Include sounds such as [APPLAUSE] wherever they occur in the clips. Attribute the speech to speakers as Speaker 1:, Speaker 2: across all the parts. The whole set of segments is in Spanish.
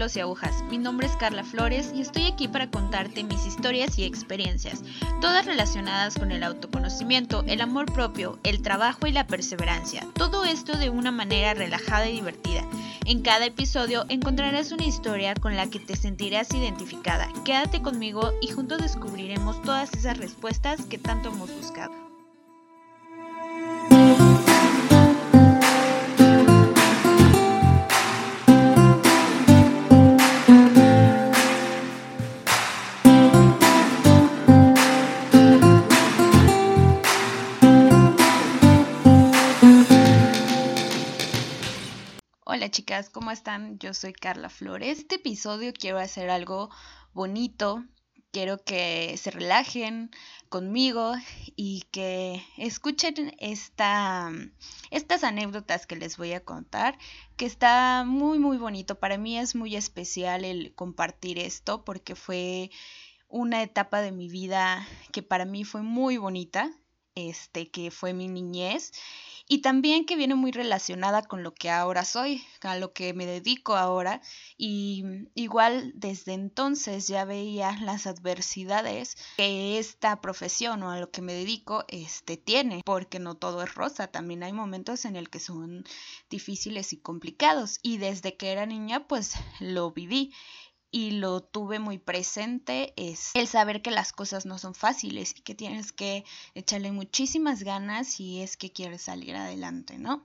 Speaker 1: y agujas. Mi nombre es Carla Flores y estoy aquí para contarte mis historias y experiencias, todas relacionadas con el autoconocimiento, el amor propio, el trabajo y la perseverancia. Todo esto de una manera relajada y divertida. En cada episodio encontrarás una historia con la que te sentirás identificada. Quédate conmigo y juntos descubriremos todas esas respuestas que tanto hemos buscado. Hola chicas, ¿cómo están? Yo soy Carla Flores. Este episodio quiero hacer algo bonito, quiero que se relajen conmigo y que escuchen esta, estas anécdotas que les voy a contar, que está muy muy bonito. Para mí es muy especial el compartir esto porque fue una etapa de mi vida que para mí fue muy bonita, este que fue mi niñez y también que viene muy relacionada con lo que ahora soy, a lo que me dedico ahora y igual desde entonces ya veía las adversidades que esta profesión o a lo que me dedico este tiene, porque no todo es rosa, también hay momentos en el que son difíciles y complicados y desde que era niña pues lo viví y lo tuve muy presente es el saber que las cosas no son fáciles y que tienes que echarle muchísimas ganas si es que quieres salir adelante, ¿no?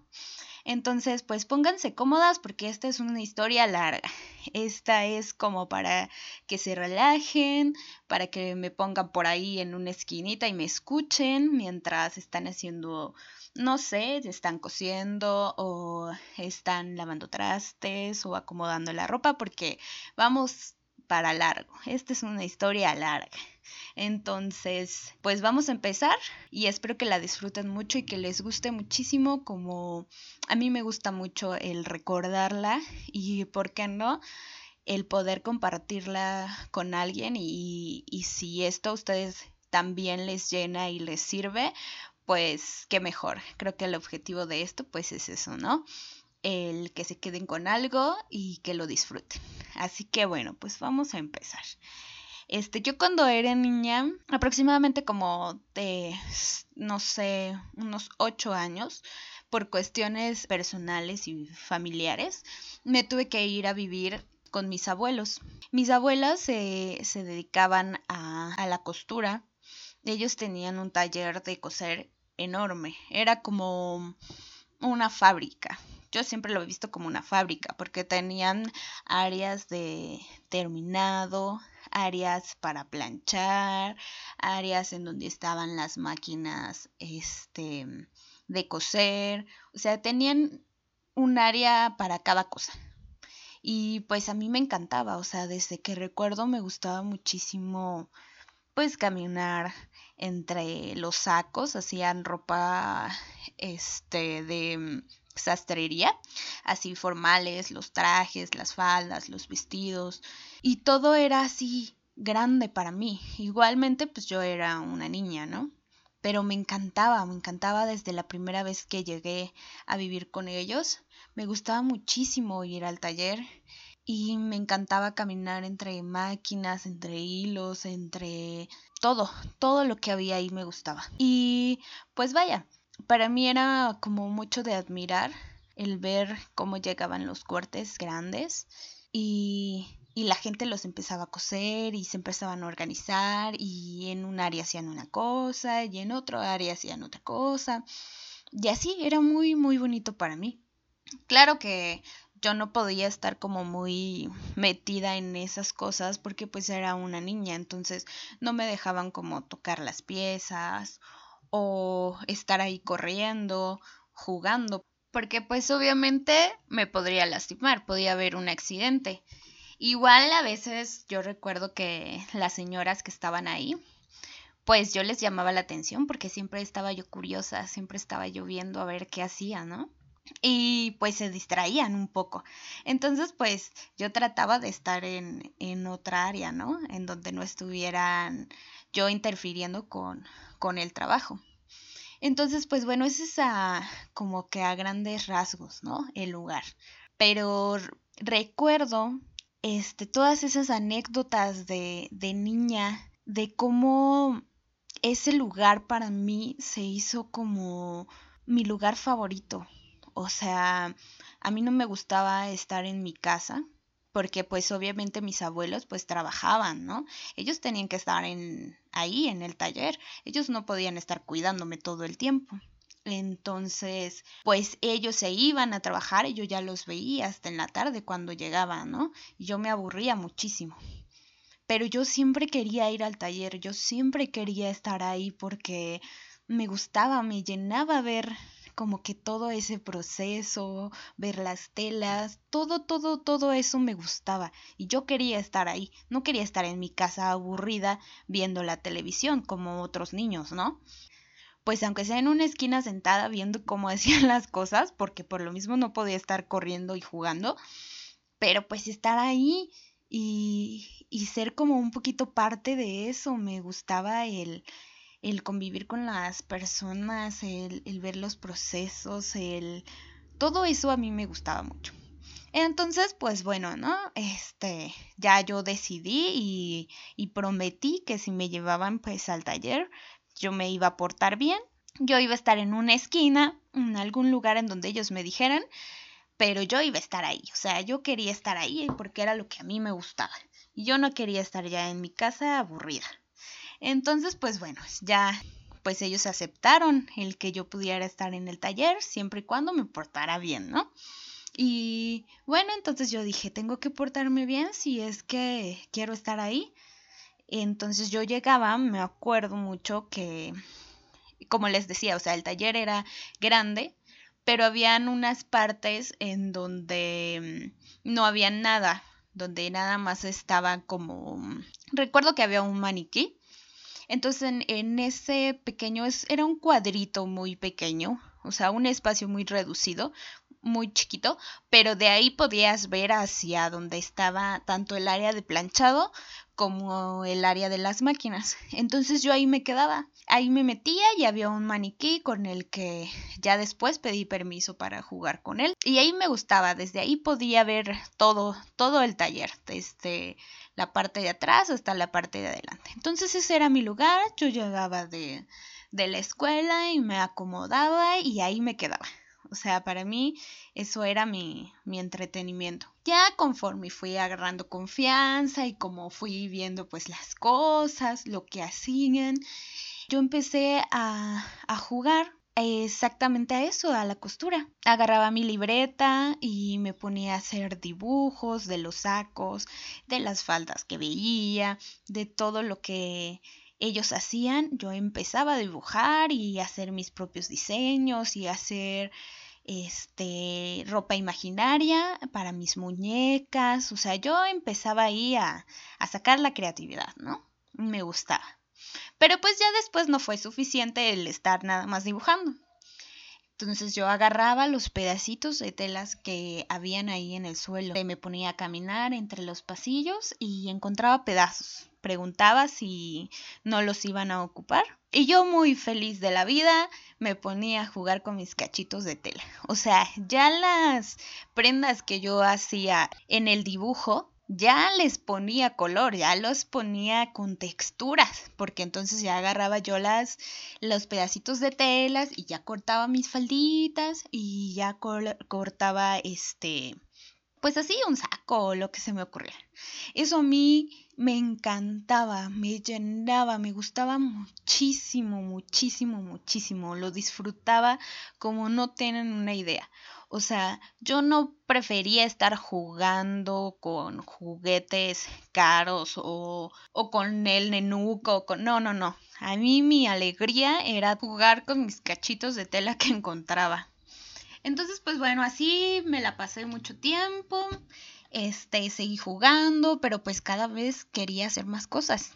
Speaker 1: Entonces, pues pónganse cómodas porque esta es una historia larga. [LAUGHS] Esta es como para que se relajen, para que me pongan por ahí en una esquinita y me escuchen mientras están haciendo no sé, están cosiendo o están lavando trastes o acomodando la ropa porque vamos para largo. Esta es una historia larga. Entonces, pues vamos a empezar y espero que la disfruten mucho y que les guste muchísimo como a mí me gusta mucho el recordarla y, ¿por qué no? el poder compartirla con alguien y, y si esto a ustedes también les llena y les sirve, pues qué mejor. Creo que el objetivo de esto pues es eso, ¿no? El que se queden con algo y que lo disfruten. Así que bueno, pues vamos a empezar. Este, yo cuando era niña, aproximadamente como de, no sé, unos ocho años, por cuestiones personales y familiares, me tuve que ir a vivir con mis abuelos. Mis abuelas se, dedicaban a, a la costura. Ellos tenían un taller de coser enorme, era como una fábrica. Yo siempre lo he visto como una fábrica porque tenían áreas de terminado, áreas para planchar, áreas en donde estaban las máquinas este de coser, o sea, tenían un área para cada cosa. Y pues a mí me encantaba, o sea, desde que recuerdo me gustaba muchísimo pues caminar entre los sacos, hacían ropa este de mm, sastrería, así formales, los trajes, las faldas, los vestidos, y todo era así grande para mí. Igualmente, pues yo era una niña, ¿no? Pero me encantaba, me encantaba desde la primera vez que llegué a vivir con ellos. Me gustaba muchísimo ir al taller y me encantaba caminar entre máquinas, entre hilos, entre todo, todo lo que había ahí me gustaba. Y pues vaya, para mí era como mucho de admirar el ver cómo llegaban los cortes grandes y, y la gente los empezaba a coser y se empezaban a organizar y en un área hacían una cosa y en otro área hacían otra cosa. Y así era muy, muy bonito para mí. Claro que yo no podía estar como muy metida en esas cosas porque pues era una niña, entonces no me dejaban como tocar las piezas o estar ahí corriendo, jugando, porque pues obviamente me podría lastimar, podía haber un accidente. Igual a veces yo recuerdo que las señoras que estaban ahí, pues yo les llamaba la atención porque siempre estaba yo curiosa, siempre estaba yo viendo a ver qué hacía, ¿no? Y pues se distraían un poco. Entonces pues yo trataba de estar en, en otra área, ¿no? En donde no estuvieran yo interfiriendo con, con el trabajo. Entonces pues bueno, ese es como que a grandes rasgos, ¿no? El lugar. Pero recuerdo este, todas esas anécdotas de, de niña, de cómo ese lugar para mí se hizo como mi lugar favorito. O sea, a mí no me gustaba estar en mi casa porque pues obviamente mis abuelos pues trabajaban, ¿no? Ellos tenían que estar en ahí en el taller, ellos no podían estar cuidándome todo el tiempo. Entonces, pues ellos se iban a trabajar y yo ya los veía hasta en la tarde cuando llegaban, ¿no? Y yo me aburría muchísimo. Pero yo siempre quería ir al taller, yo siempre quería estar ahí porque me gustaba, me llenaba ver como que todo ese proceso, ver las telas, todo, todo, todo eso me gustaba y yo quería estar ahí, no quería estar en mi casa aburrida viendo la televisión como otros niños, ¿no? Pues aunque sea en una esquina sentada viendo cómo [LAUGHS] hacían las cosas, porque por lo mismo no podía estar corriendo y jugando, pero pues estar ahí y, y ser como un poquito parte de eso, me gustaba el, el convivir con las personas, el, el, ver los procesos, el... Todo eso a mí me gustaba mucho. Entonces, pues bueno, ¿no? Este, ya yo decidí y, y prometí que si me llevaban pues al taller, yo me iba a portar bien. Yo iba a estar en una esquina, en algún lugar en donde ellos me dijeran, pero yo iba a estar ahí. O sea, yo quería estar ahí porque era lo que a mí me gustaba. Y yo no quería estar ya en mi casa aburrida. Entonces, pues bueno, ya pues ellos aceptaron el que yo pudiera estar en el taller siempre y cuando me portara bien, ¿no? Y bueno, entonces yo dije, tengo que portarme bien si es que quiero estar ahí. Entonces yo llegaba, me acuerdo mucho que, como les decía, o sea, el taller era grande, pero habían unas partes en donde mm, no había nada, donde nada más estaba como... Recuerdo que había un maniquí entonces en, ese pequeño, es, era un cuadrito muy pequeño, o sea, un espacio muy reducido, muy chiquito, pero de ahí podías ver hacia donde estaba tanto el área de planchado como el área de las máquinas. Entonces yo ahí me quedaba, ahí me metía y había un maniquí con el que ya después pedí permiso para jugar con él. Y ahí me gustaba, desde ahí podía ver todo, todo el taller, desde la parte de atrás hasta la parte de adelante. Entonces ese era mi lugar, yo llegaba de, de la escuela y me acomodaba y ahí me quedaba. O sea, para mí eso era mi, mi entretenimiento. Ya conforme fui agarrando confianza y como fui viendo pues las cosas, lo que hacían, yo empecé a, a jugar exactamente a eso, a la costura. Agarraba mi libreta y me ponía a hacer dibujos de los sacos, de las faldas que veía, de todo lo que ellos hacían, yo empezaba a dibujar y hacer mis propios diseños y hacer este ropa imaginaria para mis muñecas, o sea, yo empezaba ahí a, a sacar la creatividad, ¿no? Me gustaba. Pero pues ya después no fue suficiente el estar nada más dibujando. Entonces yo agarraba los pedacitos de telas que habían ahí en el suelo, me ponía a caminar entre los pasillos y encontraba pedazos. Preguntaba si no los iban a ocupar. Y yo muy feliz de la vida me ponía a jugar con mis cachitos de tela. O sea, ya las prendas que yo hacía en el dibujo ya les ponía color, ya los ponía con texturas, porque entonces ya agarraba yo las los pedacitos de telas y ya cortaba mis falditas y ya cortaba este pues así un saco o lo que se me ocurriera. Eso a mí me encantaba, me llenaba, me gustaba muchísimo, muchísimo, muchísimo. Lo disfrutaba como no tienen una idea. O sea, yo no prefería estar jugando con juguetes caros o, o con el nenuco. No, no, no. A mí mi alegría era jugar con mis cachitos de tela que encontraba. Entonces, pues bueno, así me la pasé mucho tiempo. Este, seguí jugando, pero pues cada vez quería hacer más cosas.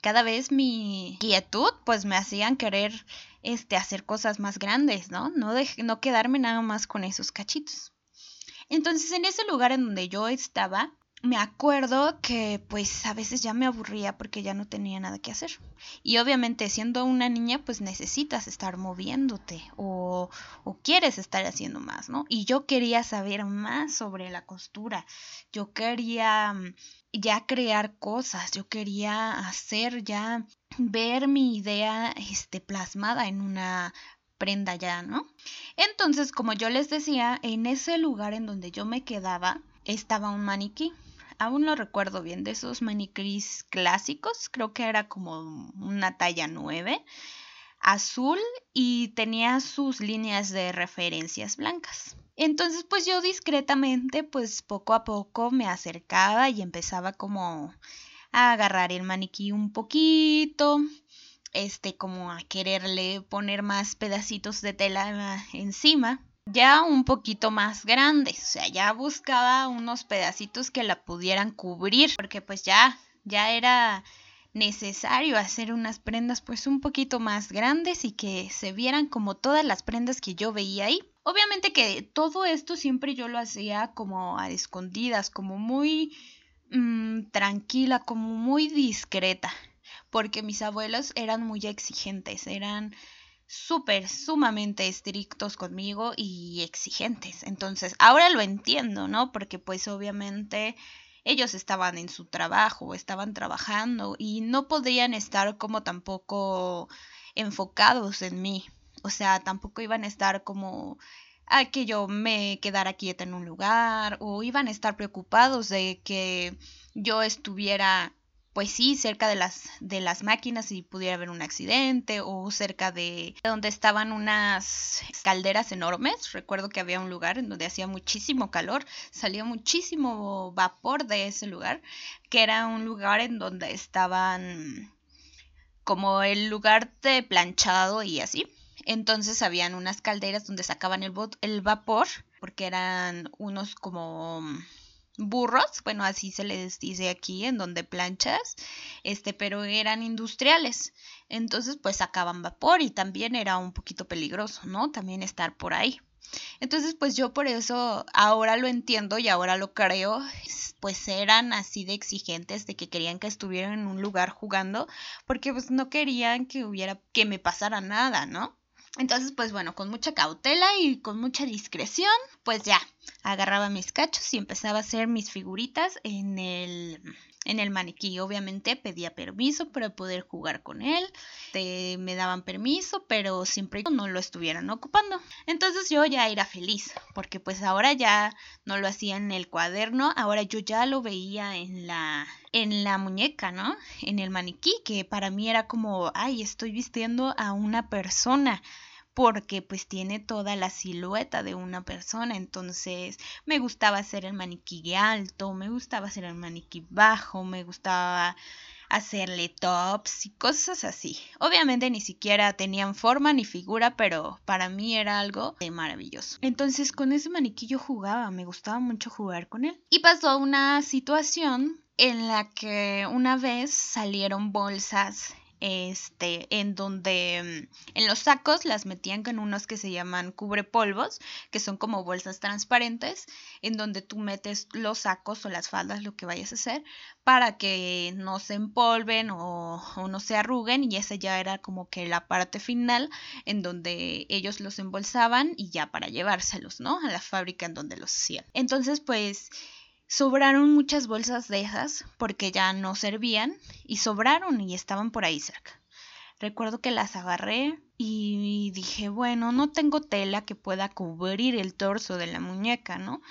Speaker 1: Cada vez mi quietud, pues me hacían querer este, hacer cosas más grandes, ¿no? No, no quedarme nada más con esos cachitos. Entonces, en ese lugar en donde yo estaba, me acuerdo que pues a veces ya me aburría porque ya no tenía nada que hacer. Y obviamente siendo una niña pues necesitas estar moviéndote o, o, quieres estar haciendo más, ¿no? Y yo quería saber más sobre la costura. Yo quería mm, ya crear cosas, yo quería hacer ya ver mi idea este plasmada en una prenda ya, ¿no? Entonces, como yo les decía, en ese lugar en donde yo me quedaba estaba un maniquí aún lo recuerdo bien, de esos maniquís clásicos, creo que era como una talla 9, azul y tenía sus líneas de referencias blancas. Entonces, pues yo discretamente, pues poco a poco me acercaba y empezaba como a agarrar el maniquí un poquito, este, como a quererle poner más pedacitos de tela encima ya un poquito más grandes, o sea, ya buscaba unos pedacitos que la pudieran cubrir, porque pues ya, ya era necesario hacer unas prendas pues un poquito más grandes y que se vieran como todas las prendas que yo veía ahí. Obviamente que todo esto siempre yo lo hacía como a escondidas, como muy mm, tranquila, como muy discreta, porque mis abuelos eran muy exigentes, eran súper, sumamente estrictos conmigo y exigentes. Entonces, ahora lo entiendo, ¿no? Porque pues obviamente ellos estaban en su trabajo, estaban trabajando y no podían estar como tampoco enfocados en mí. O sea, tampoco iban a estar como a que yo me quedara quieta en un lugar o iban a estar preocupados de que yo estuviera pues sí, cerca de las, de las máquinas y pudiera haber un accidente o cerca de donde estaban unas calderas enormes. Recuerdo que había un lugar en donde hacía muchísimo calor, salía muchísimo vapor de ese lugar, que era un lugar en donde estaban como el lugar de planchado y así. Entonces habían unas calderas donde sacaban el, el vapor, porque eran unos como burros, bueno, así se les dice aquí, en donde planchas, este, pero eran industriales. Entonces, pues sacaban vapor y también era un poquito peligroso, ¿no? También estar por ahí. Entonces, pues yo por eso ahora lo entiendo y ahora lo creo, pues eran así de exigentes de que querían que estuviera en un lugar jugando, porque pues no querían que hubiera que me pasara nada, ¿no? Entonces, pues bueno, con mucha cautela y con mucha discreción, pues ya, agarraba mis cachos y empezaba a hacer mis figuritas en el en el maniquí. Obviamente pedía permiso para poder jugar con él. me daban permiso, pero siempre no lo estuvieran ocupando. Entonces yo ya era feliz, porque pues ahora ya no lo hacía en el cuaderno, ahora yo ya lo veía en la en la muñeca, ¿no? En el maniquí, que para mí era como, ay, estoy vistiendo a una persona porque pues tiene toda la silueta de una persona, entonces me gustaba hacer el maniquí alto, me gustaba hacer el maniquí bajo, me gustaba hacerle tops y cosas así. Obviamente ni siquiera tenían forma ni figura, pero para mí era algo de maravilloso. Entonces con ese maniquí yo jugaba, me gustaba mucho jugar con él. Y pasó una situación en la que una vez salieron bolsas este, en donde mm, en los sacos las metían con unos que se llaman cubrepolvos, que son como bolsas transparentes, en donde tú metes los sacos o las faldas, lo que vayas a hacer, para que no se empolven o, o no se arruguen, y esa ya era como que la parte final en donde ellos los embolsaban y ya para llevárselos, ¿no? A la fábrica en donde los hacían. Entonces, pues Sobraron muchas bolsas de esas porque ya no servían y sobraron y estaban por ahí cerca. Recuerdo que las agarré y dije, bueno, no tengo tela que pueda cubrir el torso de la muñeca, ¿no?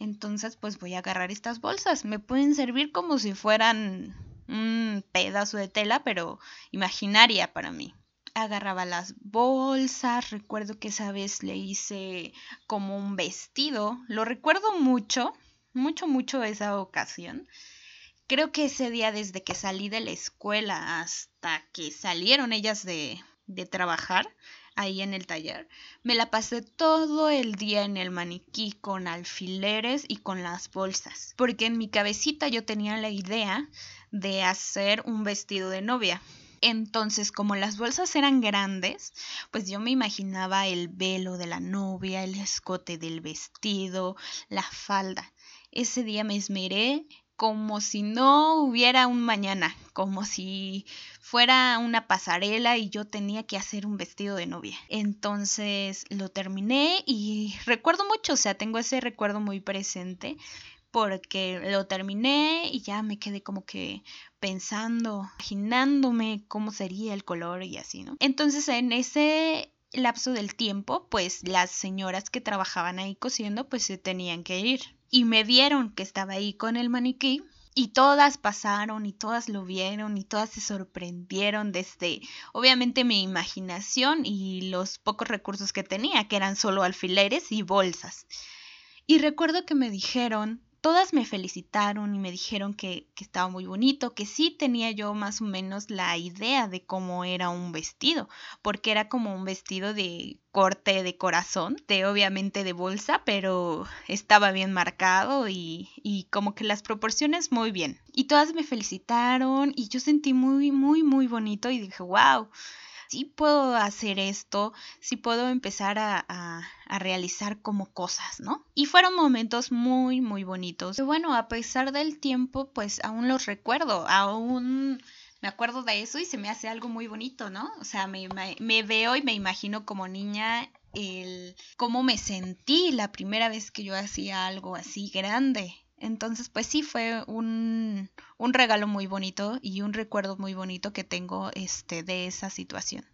Speaker 1: Entonces, pues voy a agarrar estas bolsas. Me pueden servir como si fueran un pedazo de tela, pero imaginaria para mí. Agarraba las bolsas, recuerdo que esa vez le hice como un vestido, lo recuerdo mucho mucho, mucho esa ocasión. Creo que ese día desde que salí de la escuela hasta que salieron ellas de, de trabajar ahí en el taller, me la pasé todo el día en el maniquí con alfileres y con las bolsas, porque en mi cabecita yo tenía la idea de hacer un vestido de novia. Entonces, como las bolsas eran grandes, pues yo me imaginaba el velo de la novia, el escote del vestido, la falda. Ese día me esmeré como si no hubiera un mañana, como si fuera una pasarela y yo tenía que hacer un vestido de novia. Entonces lo terminé y recuerdo mucho, o sea, tengo ese recuerdo muy presente porque lo terminé y ya me quedé como que pensando, imaginándome cómo sería el color y así, ¿no? Entonces en ese lapso del tiempo, pues las señoras que trabajaban ahí cosiendo, pues se tenían que ir. Y me vieron que estaba ahí con el maniquí y todas pasaron y todas lo vieron y todas se sorprendieron desde, obviamente, mi imaginación y los pocos recursos que tenía, que eran solo alfileres y bolsas. Y recuerdo que me dijeron todas me felicitaron y me dijeron que, estaba muy bonito, que sí tenía yo más o menos la idea de cómo era un vestido, porque era como un vestido de corte de corazón, de obviamente de bolsa, pero estaba bien marcado y, y como que las proporciones muy bien. Y todas me felicitaron y yo sentí muy, muy, muy bonito y dije, wow sí puedo hacer esto, sí puedo empezar a, a, realizar como cosas, ¿no? Y fueron momentos muy, muy bonitos. Bueno, a pesar del tiempo, pues aún los recuerdo, aún me acuerdo de eso y se me hace algo muy bonito, ¿no? O sea, me, me, veo y me imagino como niña el cómo me sentí la primera vez que yo hacía algo así grande. Entonces, pues sí, fue un, un regalo muy bonito y un recuerdo muy bonito que tengo este, de esa situación.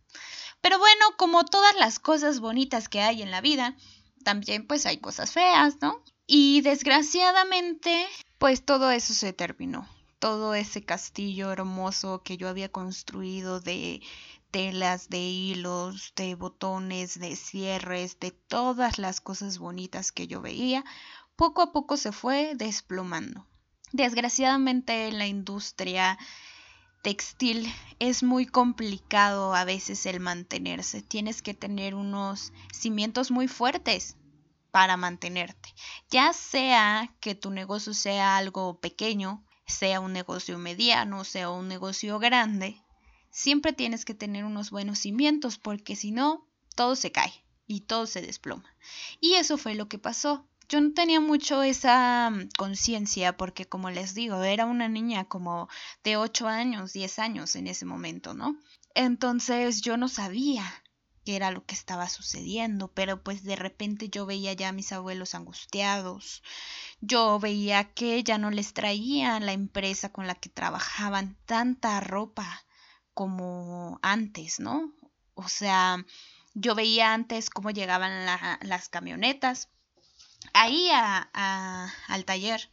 Speaker 1: Pero bueno, como todas las cosas bonitas que hay en la vida, también pues hay cosas feas, ¿no? Y desgraciadamente, pues todo eso se terminó. Todo ese castillo hermoso que yo había construido de telas, de hilos, de botones, de cierres, de todas las cosas bonitas que yo veía, poco a poco se fue desplomando. Desgraciadamente en la industria textil es muy complicado a veces el mantenerse. Tienes que tener unos cimientos muy fuertes para mantenerte. Ya sea que tu negocio sea algo pequeño, sea un negocio mediano, sea un negocio grande, siempre tienes que tener unos buenos cimientos porque si no, todo se cae y todo se desploma. Y eso fue lo que pasó yo no tenía mucho esa mm, conciencia porque como les digo, era una niña como de 8 años, 10 años en ese momento, ¿no? Entonces yo no sabía qué era lo que estaba sucediendo, pero pues de repente yo veía ya a mis abuelos angustiados, yo veía que ya no les traían la empresa con la que trabajaban tanta ropa como antes, ¿no? O sea, yo veía antes cómo llegaban las camionetas ahí a, al taller.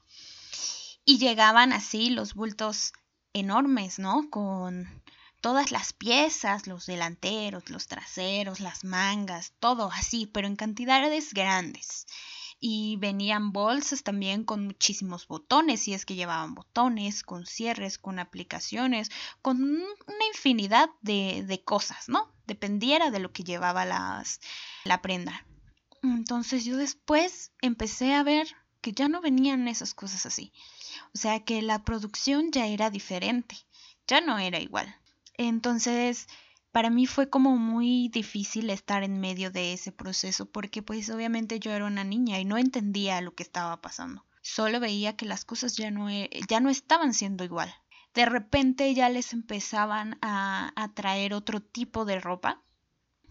Speaker 1: Y llegaban así los bultos enormes, ¿no? Con todas las piezas, los delanteros, los traseros, las mangas, todo así, pero en cantidades grandes. Y venían bolsas también con muchísimos botones, si es que llevaban botones, con cierres, con aplicaciones, con una infinidad de, de cosas, ¿no? Dependiera de lo que llevaba las, la prenda. Entonces yo después empecé a ver que ya no venían esas cosas así. O sea que la producción ya era diferente, ya no era igual. Entonces, para mí fue como muy difícil estar en medio de ese proceso porque pues obviamente yo era una niña y no entendía lo que estaba pasando. Solo veía que las cosas ya no, e, ya no estaban siendo igual. De repente ya les empezaban a, a traer otro tipo de ropa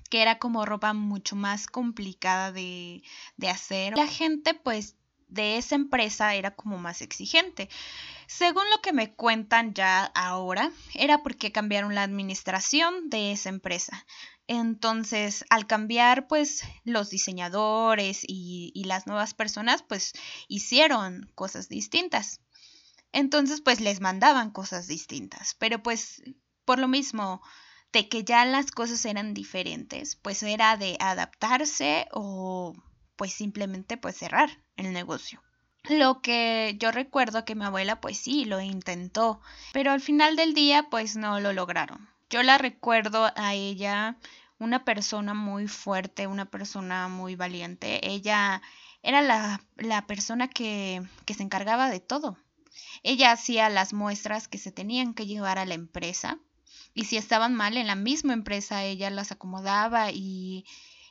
Speaker 1: que era como ropa mucho más complicada de, de hacer. La gente pues de esa empresa era como más exigente. Según lo que me cuentan ya ahora, era porque cambiaron la administración de esa empresa. Entonces, al cambiar, pues los diseñadores y, y, las nuevas personas, pues hicieron cosas distintas. Entonces, pues les mandaban cosas distintas. Pero pues, por lo mismo, de que ya las cosas eran diferentes, pues era de adaptarse o pues simplemente pues cerrar el negocio. Lo que yo recuerdo que mi abuela pues sí lo intentó, pero al final del día pues no lo lograron. Yo la recuerdo a ella una persona muy fuerte, una persona muy valiente. Ella era la, la persona que, que se encargaba de todo. Ella hacía las muestras que se tenían que llevar a la empresa y si estaban mal en la misma empresa, ella las acomodaba y,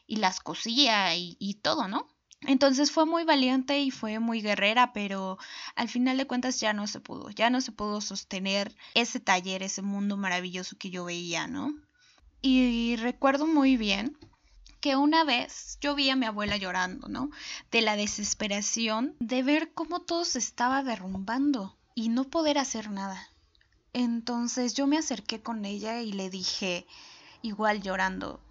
Speaker 1: y las cosía y, y todo, ¿no? Entonces fue muy valiente y fue muy guerrera, pero al final de cuentas ya no se pudo, ya no se pudo sostener ese taller, ese mundo maravilloso que yo veía, ¿no? Y recuerdo muy bien que una vez yo vi a mi abuela llorando, ¿no? De la desesperación de ver cómo todo se estaba derrumbando y no poder hacer nada. Entonces yo me acerqué con ella y le dije, igual llorando,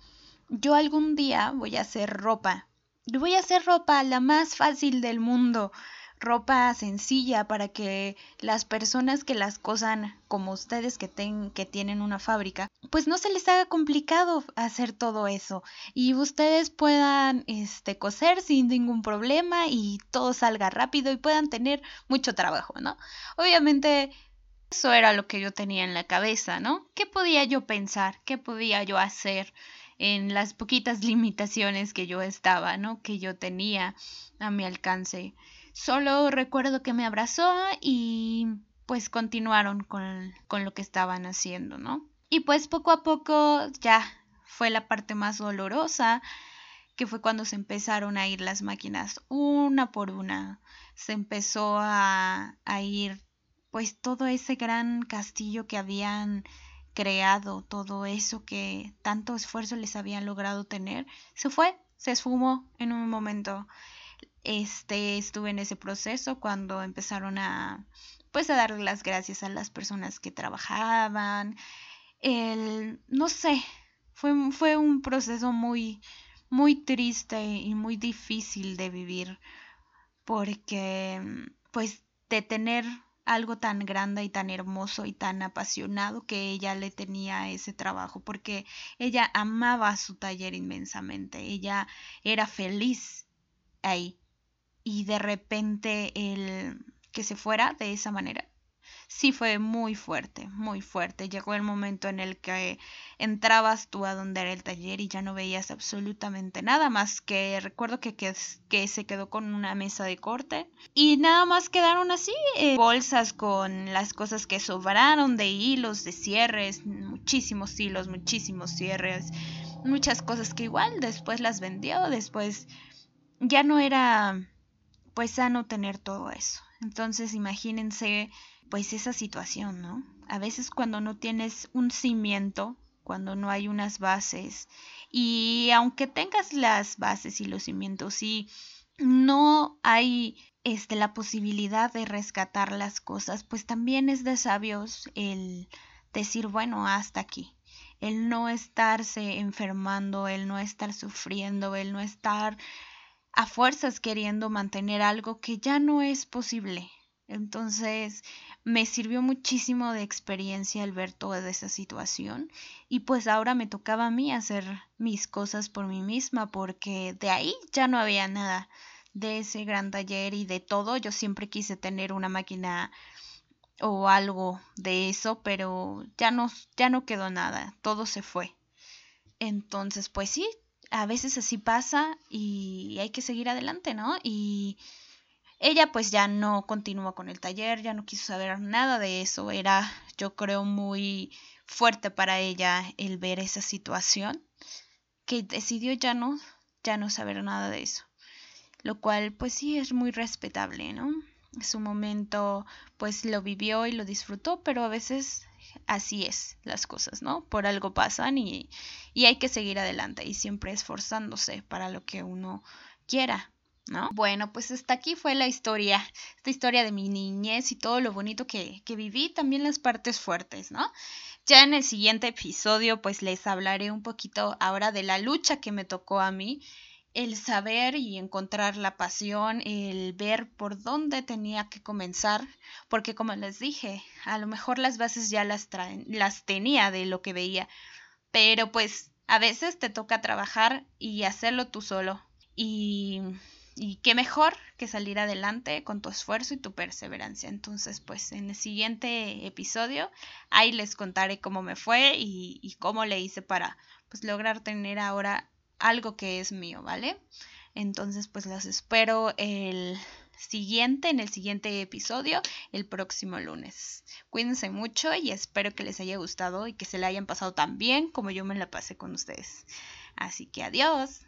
Speaker 1: yo algún día voy a hacer ropa. Y voy a hacer ropa la más fácil del mundo ropa sencilla para que las personas que las cosan como ustedes que, que tienen una fábrica, pues no se les haga complicado hacer todo eso y ustedes puedan este, coser sin ningún problema y todo salga rápido y puedan tener mucho trabajo, ¿no? Obviamente eso era lo que yo tenía en la cabeza, ¿no? ¿Qué podía yo pensar? ¿Qué podía yo hacer? en las poquitas [LAUGHS] limitaciones que yo estaba, ¿no? Que yo tenía a mi alcance. Solo recuerdo que me abrazó y pues continuaron con, con lo que estaban haciendo, ¿no? Y pues poco a poco ya fue la parte más dolorosa, que fue cuando se empezaron a ir las máquinas una por una. Se empezó a, a ir pues todo ese gran castillo que habían creado, todo eso que tanto esfuerzo les habían logrado tener, se fue, se esfumó en un momento este, estuve en ese proceso cuando empezaron a, pues, a darle las gracias a las personas que trabajaban. El, no sé, fue, fue un proceso muy, muy triste y muy difícil de vivir porque, pues, de tener algo tan grande y tan hermoso y tan apasionado que ella le tenía ese trabajo, porque ella amaba su taller inmensamente, ella era feliz ahí y de repente el que se fuera de esa manera. Sí fue muy fuerte, muy fuerte. Llegó el momento en el que entrabas tú a donde era el taller y ya no veías absolutamente nada más que recuerdo que, que, se quedó con una mesa de corte y nada más quedaron así eh, bolsas con las cosas que sobraron de hilos, de cierres, muchísimos hilos, muchísimos cierres, muchas cosas que igual después las vendió, después ya no era pues sano tener todo eso. Entonces imagínense pues esa situación, ¿no? A veces cuando no tienes un cimiento, cuando no hay unas bases y aunque tengas las bases y los cimientos y no hay este la posibilidad de rescatar las cosas, pues también es de sabios el decir, bueno, hasta aquí. El no estarse enfermando, el no estar sufriendo, el no estar a fuerzas queriendo mantener algo que ya no es posible. Entonces me sirvió muchísimo de experiencia el ver toda esa situación y pues ahora me tocaba a mí hacer mis cosas por mí misma porque de ahí ya no había nada de ese gran taller y de todo. Yo siempre quise tener una máquina o algo de eso, pero ya no, ya no quedó nada, todo se fue. Entonces, pues sí, a veces así pasa y hay que seguir adelante, ¿no? Y ella pues ya no continuó con el taller, ya no quiso saber nada de eso, era yo creo muy fuerte para ella el ver esa situación que decidió ya no ya no saber nada de eso. Lo cual pues sí es muy respetable, ¿no? Su momento pues lo vivió y lo disfrutó, pero a veces así es las cosas, ¿no? Por algo pasan y, y hay que seguir adelante y siempre esforzándose para lo que uno quiera. ¿No? Bueno, pues hasta aquí fue la historia, esta historia de mi niñez y todo lo bonito que, que viví, también las partes fuertes, ¿no? Ya en el siguiente episodio, pues les hablaré un poquito ahora de la lucha que me tocó a mí el saber y encontrar la pasión, el ver por dónde tenía que comenzar, porque como les dije, a lo mejor las bases ya las, las tenía de lo que veía, pero pues a veces te toca trabajar y hacerlo tú solo. Y, y qué mejor que salir adelante con tu esfuerzo y tu perseverancia. Entonces, pues en el siguiente episodio, ahí les contaré cómo me fue y, cómo le hice para pues lograr tener ahora algo que es mío, ¿vale? Entonces, pues los espero el siguiente, en el siguiente episodio, el próximo lunes. Cuídense mucho y espero que les haya gustado y que se le hayan pasado tan bien como yo me la pasé con ustedes. Así que adiós.